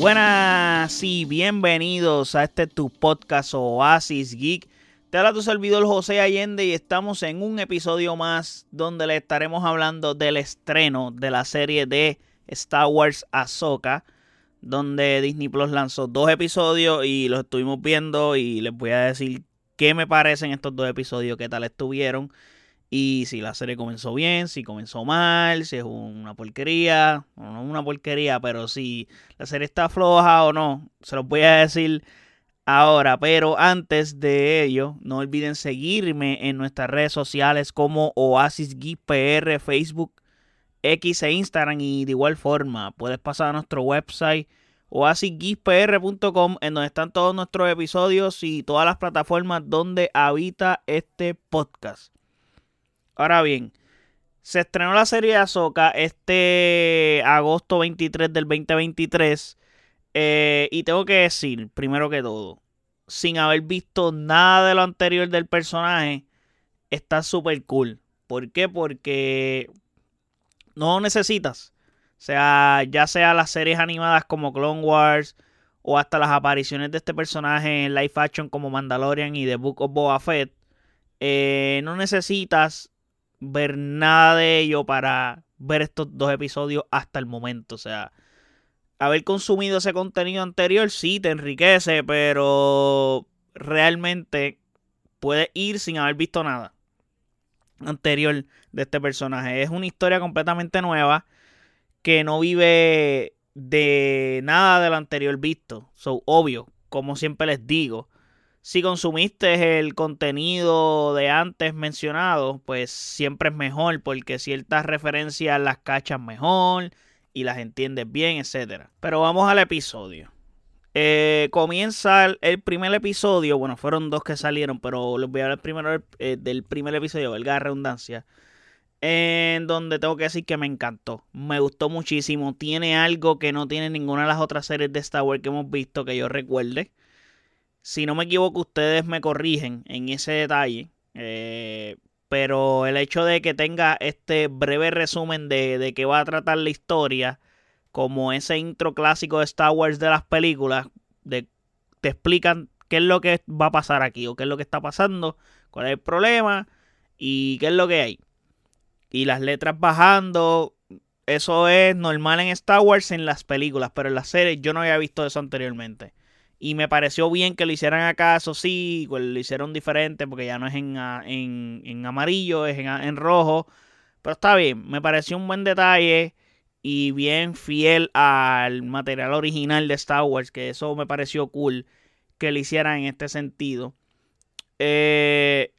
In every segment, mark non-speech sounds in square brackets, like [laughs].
Buenas y bienvenidos a este tu podcast Oasis Geek. Te habla tu servidor José Allende y estamos en un episodio más donde le estaremos hablando del estreno de la serie de Star Wars Ahsoka, donde Disney Plus lanzó dos episodios y los estuvimos viendo y les voy a decir qué me parecen estos dos episodios, qué tal estuvieron. Y si la serie comenzó bien, si comenzó mal, si es una porquería, o no una porquería, pero si la serie está floja o no, se los voy a decir ahora. Pero antes de ello, no olviden seguirme en nuestras redes sociales como Oasis PR, Facebook, X e Instagram. Y de igual forma, puedes pasar a nuestro website oasisgeekpr.com en donde están todos nuestros episodios y todas las plataformas donde habita este podcast. Ahora bien, se estrenó la serie de Ahsoka este agosto 23 del 2023. Eh, y tengo que decir, primero que todo, sin haber visto nada de lo anterior del personaje, está súper cool. ¿Por qué? Porque no necesitas. O sea, ya sea las series animadas como Clone Wars o hasta las apariciones de este personaje en live action como Mandalorian y The Book of Boba Fett, eh, no necesitas ver nada de ello para ver estos dos episodios hasta el momento. O sea, haber consumido ese contenido anterior sí te enriquece, pero realmente puedes ir sin haber visto nada anterior de este personaje. Es una historia completamente nueva que no vive de nada de lo anterior visto. So, obvio, como siempre les digo, si consumiste el contenido de antes mencionado, pues siempre es mejor porque ciertas referencias las cachas mejor y las entiendes bien, etc. Pero vamos al episodio. Eh, comienza el, primer episodio, bueno, fueron dos que salieron, pero les voy a hablar primero eh, del primer episodio, valga la redundancia, en donde tengo que decir que me encantó, me gustó muchísimo, tiene algo que no tiene ninguna de las otras series de Star Wars que hemos visto que yo recuerde. Si no me equivoco, ustedes me corrigen en ese detalle. Eh, pero el hecho de que tenga este breve resumen de, de que va a tratar la historia, como ese intro clásico de Star Wars de las películas, de, te explican qué es lo que va a pasar aquí o qué es lo que está pasando, cuál es el problema y qué es lo que hay. Y las letras bajando, eso es normal en Star Wars en las películas, pero en las series yo no había visto eso anteriormente. Y me pareció bien que lo hicieran acá, eso sí, pues, lo hicieron diferente porque ya no es en, en, amarillo, es en, en, rojo. Pero está bien, me pareció un buen detalle y bien fiel al material original de Star Wars, que eso me pareció cool que lo hicieran en este sentido. Eh,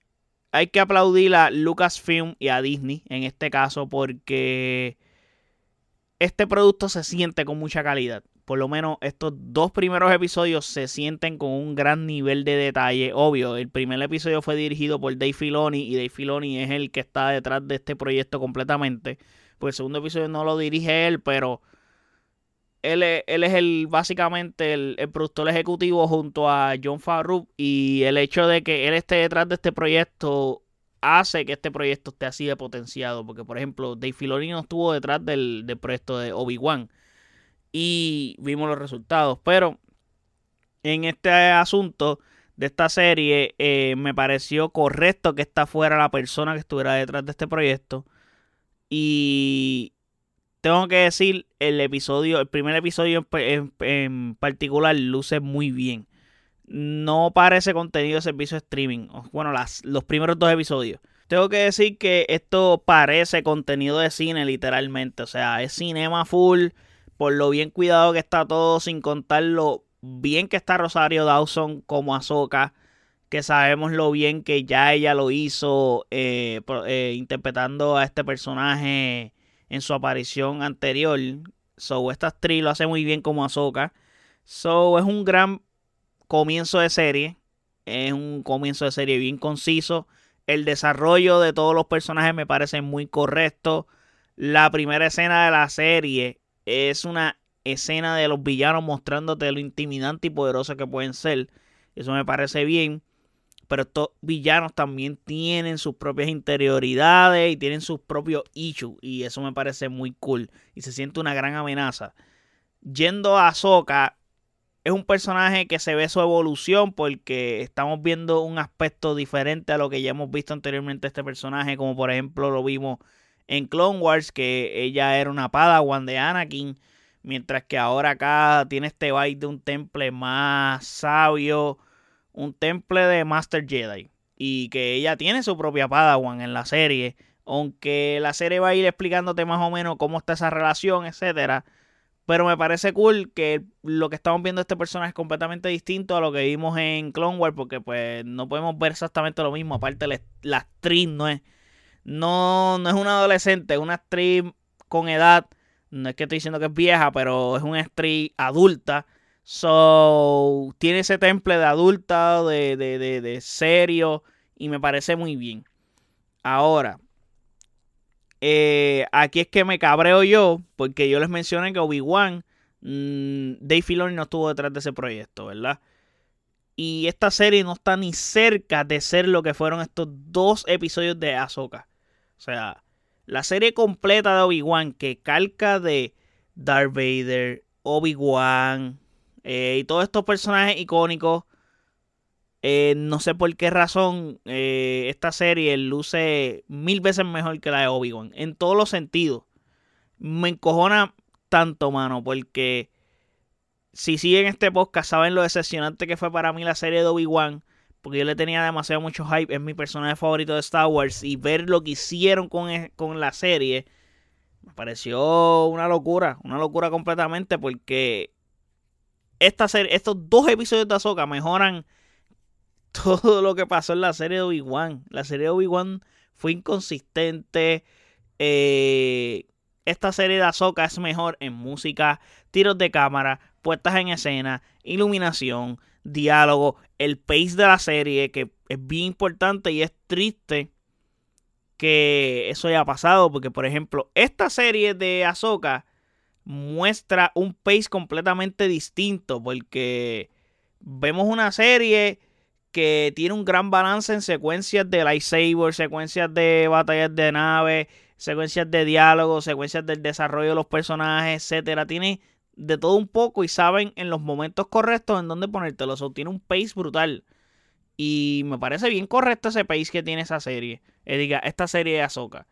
hay que aplaudir a Lucasfilm y a Disney en este caso porque este producto se siente con mucha calidad por lo menos estos dos primeros episodios se sienten con un gran nivel de detalle. Obvio, el primer episodio fue dirigido por Dave Filoni y Dave Filoni es el que está detrás de este proyecto completamente. Pues el segundo episodio no lo dirige él, pero él es, él es el básicamente el, productor ejecutivo junto a John Favreau y el hecho de que él esté detrás de este proyecto hace que este proyecto esté así de potenciado. Porque, por ejemplo, Dave Filoni no estuvo detrás del, del proyecto de Obi-Wan y vimos los resultados. Pero en este asunto de esta serie eh, me pareció correcto que esta fuera la persona que estuviera detrás de este proyecto. Y tengo que decir, el episodio, el primer episodio en, particular luce muy bien. No parece contenido de servicio de streaming. Bueno, las, los primeros dos episodios. Tengo que decir que esto parece contenido de cine, literalmente. O sea, es cinema full por lo bien cuidado que está todo, sin contar lo bien que está Rosario Dawson como Azoka, que sabemos lo bien que ya ella lo hizo eh, eh, interpretando a este personaje en su aparición anterior. So, esta actriz lo hace muy bien como Azoka. So, es un gran comienzo de serie. Es un comienzo de serie bien conciso. El desarrollo de todos los personajes me parece muy correcto. La primera escena de la serie es una escena de los villanos mostrándote lo intimidante y poderoso que pueden ser. Eso me parece bien. Pero estos villanos también tienen sus propias interioridades y tienen sus propios issues. Y eso me parece muy cool. Y se siente una gran amenaza. yendo a Ahsoka, es un personaje que se ve su evolución porque estamos viendo un aspecto diferente a lo que ya hemos visto anteriormente este personaje, como por ejemplo lo vimos en Clone Wars, que ella era una padawan de Anakin, mientras que ahora acá tiene este vibe de un temple más sabio, un temple de Master Jedi, y que ella tiene su propia padawan en la serie, aunque la serie va a ir explicándote más o menos cómo está esa relación, etcétera pero me parece cool que lo que estamos viendo de este personaje es completamente distinto a lo que vimos en Clone Wars, porque pues no podemos ver exactamente lo mismo. Aparte, la, actriz no es, no, no es una adolescente, es una actriz con edad. No es que estoy diciendo que es vieja, pero es una actriz adulta. So, tiene ese temple de adulta, de, de, de, de serio, y me parece muy bien. Ahora, eh, aquí es que me cabreo yo, porque yo les mencioné que Obi-Wan, mm, Dave Filoni no estuvo detrás de ese proyecto, ¿verdad? Y esta serie no está ni cerca de ser lo que fueron estos dos episodios de Ahsoka. O sea, la serie completa de Obi-Wan que calca de Darth Vader, Obi-Wan eh, y todos estos personajes icónicos eh, no sé por qué razón eh, esta serie luce mil veces mejor que la de Obi-Wan. En todos los sentidos. Me encojona tanto, mano, porque si siguen este podcast saben lo decepcionante que fue para mí la serie de Obi-Wan. Porque yo le tenía demasiado mucho hype. Es mi personaje favorito de Star Wars. Y ver lo que hicieron con, e, con la serie me pareció una locura. Una locura completamente porque esta serie, estos dos episodios de Ahsoka mejoran [laughs] todo lo que pasó en la serie de Obi-Wan. La serie de Obi-Wan fue inconsistente. Eh, esta serie de Ahsoka es mejor en música, tiros de cámara, puestas en escena, iluminación, diálogo, el pace de la serie, que es bien importante y es triste que eso haya pasado, porque por ejemplo, esta serie de Ahsoka muestra un pace completamente distinto, porque vemos una serie que tiene un gran balance en secuencias de lightsaber, secuencias de batallas de nave, secuencias de diálogo, secuencias del desarrollo de los personajes, etcétera. Tiene de todo un poco y saben en los momentos correctos en dónde ponértelo. O tiene un pace brutal. Y me parece bien correcto ese pace que tiene esa serie. Eh, diga, esta serie de Ahsoka.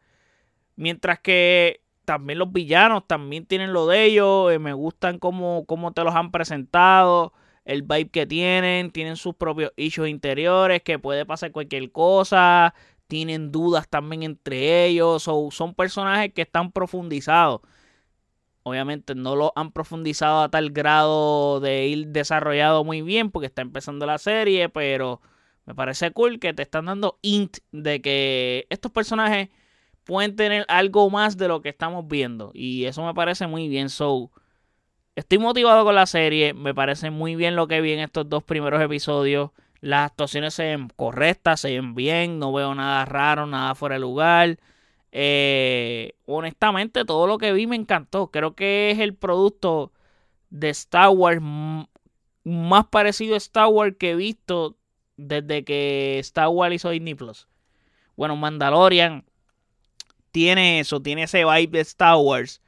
Mientras que también los villanos también tienen lo de ellos. Eh, me gustan cómo, cómo te los han presentado el vibe que tienen, tienen sus propios issues interiores, que puede pasar cualquier cosa, tienen dudas también entre ellos, o son personajes que están profundizados. Obviamente no lo han profundizado a tal grado de ir desarrollado muy bien porque está empezando la serie, pero me parece cool que te están dando int de que estos personajes pueden tener algo más de lo que estamos viendo y eso me parece muy bien. So, Estoy motivado con la serie. Me parece muy bien lo que vi en estos dos primeros episodios. Las actuaciones se ven correctas, se ven bien. No veo nada raro, nada fuera de lugar. Eh, honestamente, todo lo que vi me encantó. Creo que es el producto de Star Wars más parecido a Star Wars que he visto desde que Star Wars hizo Disney Plus. Bueno, Mandalorian tiene eso, tiene ese vibe de Star Wars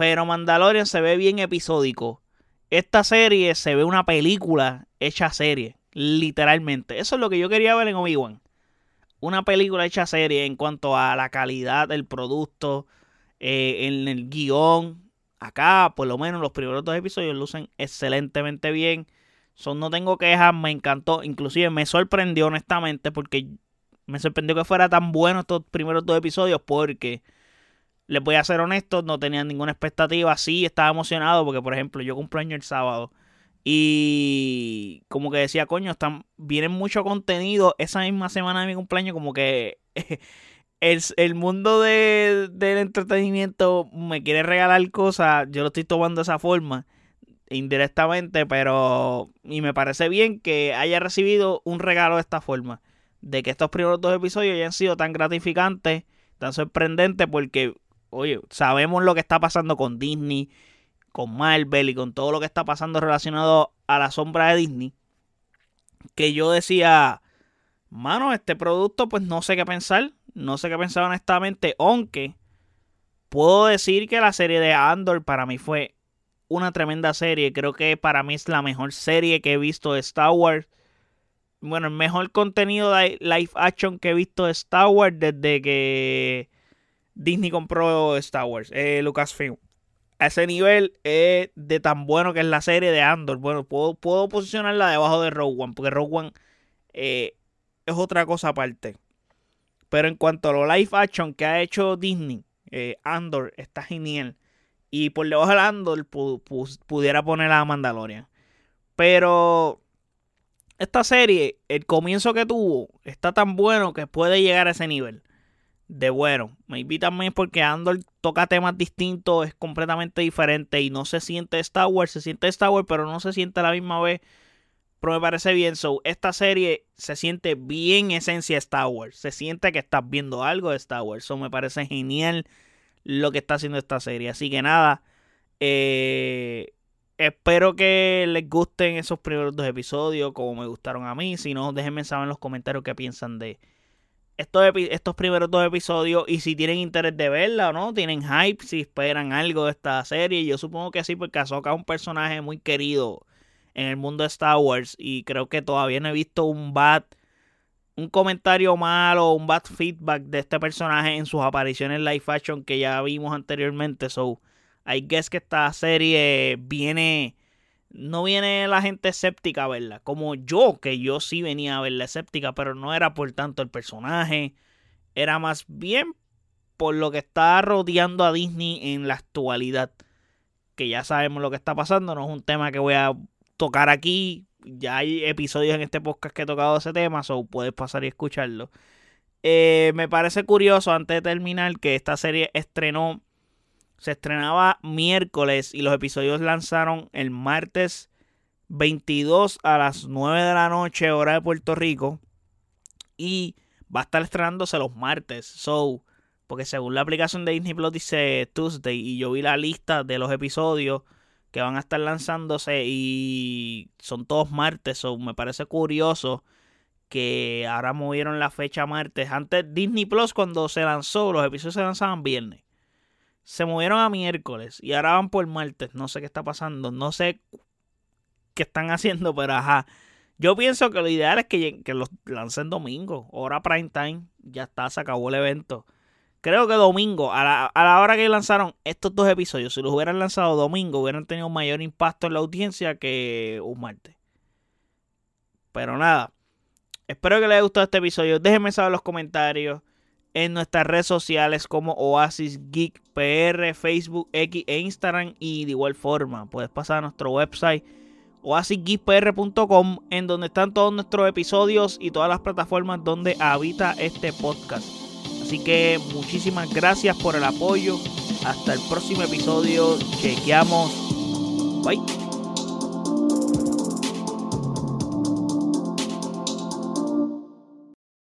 pero Mandalorian se ve bien episódico. Esta serie se ve una película hecha serie, literalmente. Eso es lo que yo quería ver en Obi-Wan. Una película hecha serie en cuanto a la calidad del producto, eh, en el guion. Acá, por lo menos, los primeros dos episodios lucen excelentemente bien. Son, no tengo quejas, me encantó. Inclusive me sorprendió honestamente porque me sorprendió que fuera tan bueno estos primeros dos episodios porque les voy a ser honesto, no tenía ninguna expectativa. Sí, estaba emocionado porque, por ejemplo, yo cumpleaños el sábado. Y como que decía, coño, están, vienen mucho contenido esa misma semana de mi cumpleaños. Como que [laughs] el, el mundo de, del entretenimiento me quiere regalar cosas. Yo lo estoy tomando de esa forma, indirectamente, pero. Y me parece bien que haya recibido un regalo de esta forma. De que estos primeros dos episodios hayan sido tan gratificantes, tan sorprendentes, porque oye, sabemos lo que está pasando con Disney, con Marvel y con todo lo que está pasando relacionado a la sombra de Disney. Que yo decía, mano, este producto, pues no sé qué pensar. No sé qué pensar honestamente, aunque puedo decir que la serie de Andor para mí fue una tremenda serie. Creo que para mí es la mejor serie que he visto de Star Wars. Bueno, el mejor contenido de live action que he visto de Star Wars desde que Disney compró Star Wars, eh, Lucasfilm. A ese nivel es de tan bueno que es la serie de Andor. Bueno, puedo, puedo posicionarla debajo de Rogue One, porque Rogue One eh, es otra cosa aparte. Pero en cuanto a lo live action que ha hecho Disney, eh, Andor está genial. Y por debajo de Andor pudiera poner a Mandalorian. Pero esta serie, el comienzo que tuvo, está tan bueno que puede llegar a ese nivel de bueno. Maybe también porque Andor toca temas distintos, es completamente diferente y no se siente Star Wars, se siente Star Wars, pero no se siente a la misma vez pero me parece bien. So, esta serie se siente bien esencia Star Wars. Se siente que estás viendo algo de Star Wars. So, me parece genial lo que está haciendo esta serie. Así que nada. Eh, espero que les gusten esos primeros dos episodios. Como me gustaron a mí. Si no, déjenme saber en los comentarios qué piensan de estos, estos primeros dos episodios. Y si tienen interés de verla o no. Tienen hype. Si esperan algo de esta serie. Yo supongo que sí. Porque Ahsoka es un personaje muy querido en el mundo de Star Wars y creo que todavía no he visto un bad un comentario malo, un bad feedback de este personaje en sus apariciones live action que ya vimos anteriormente. So, I guess que esta serie viene no viene la gente escéptica a verla, como yo, que yo sí venía a verla escéptica, pero no era por tanto el personaje, era más bien por lo que está rodeando a Disney en la actualidad, que ya sabemos lo que está pasando, no es un tema que voy a tocar aquí. Ya hay episodios en este podcast que he tocado ese tema, so puedes pasar y escucharlo. Eh, me parece curioso, antes de terminar, que esta serie estrenó, se estrenaba miércoles y los episodios lanzaron el martes 22 a las 9 de la noche, hora de Puerto Rico. Y va a estar estrenándose los martes. So, porque según la aplicación de Disney Plus dice Tuesday y yo vi la lista de los episodios que van a estar lanzándose y son todos martes. o me parece curioso que ahora movieron la fecha martes. Antes Disney Plus cuando se lanzó, los episodios se lanzaban viernes. Se movieron a miércoles y ahora van por martes. No sé qué está pasando. No sé qué están haciendo, pero ajá. Yo pienso que lo ideal es que, que los lancen domingo. Hora prime time. Ya está, se acabó el evento creo que domingo, a la, hora que lanzaron estos dos episodios, si los hubieran lanzado domingo, hubieran tenido mayor impacto en la audiencia que un martes. Pero nada, espero que les haya gustado este episodio. Déjenme saber en los comentarios en nuestras redes sociales como Oasis Geek PR, Facebook, X e Instagram. Y de igual forma, puedes pasar a nuestro website oasisgeekpr.com en donde están todos nuestros episodios y todas las plataformas donde habita este podcast. Así que muchísimas gracias por el apoyo. Hasta el próximo episodio. Chequeamos. Bye.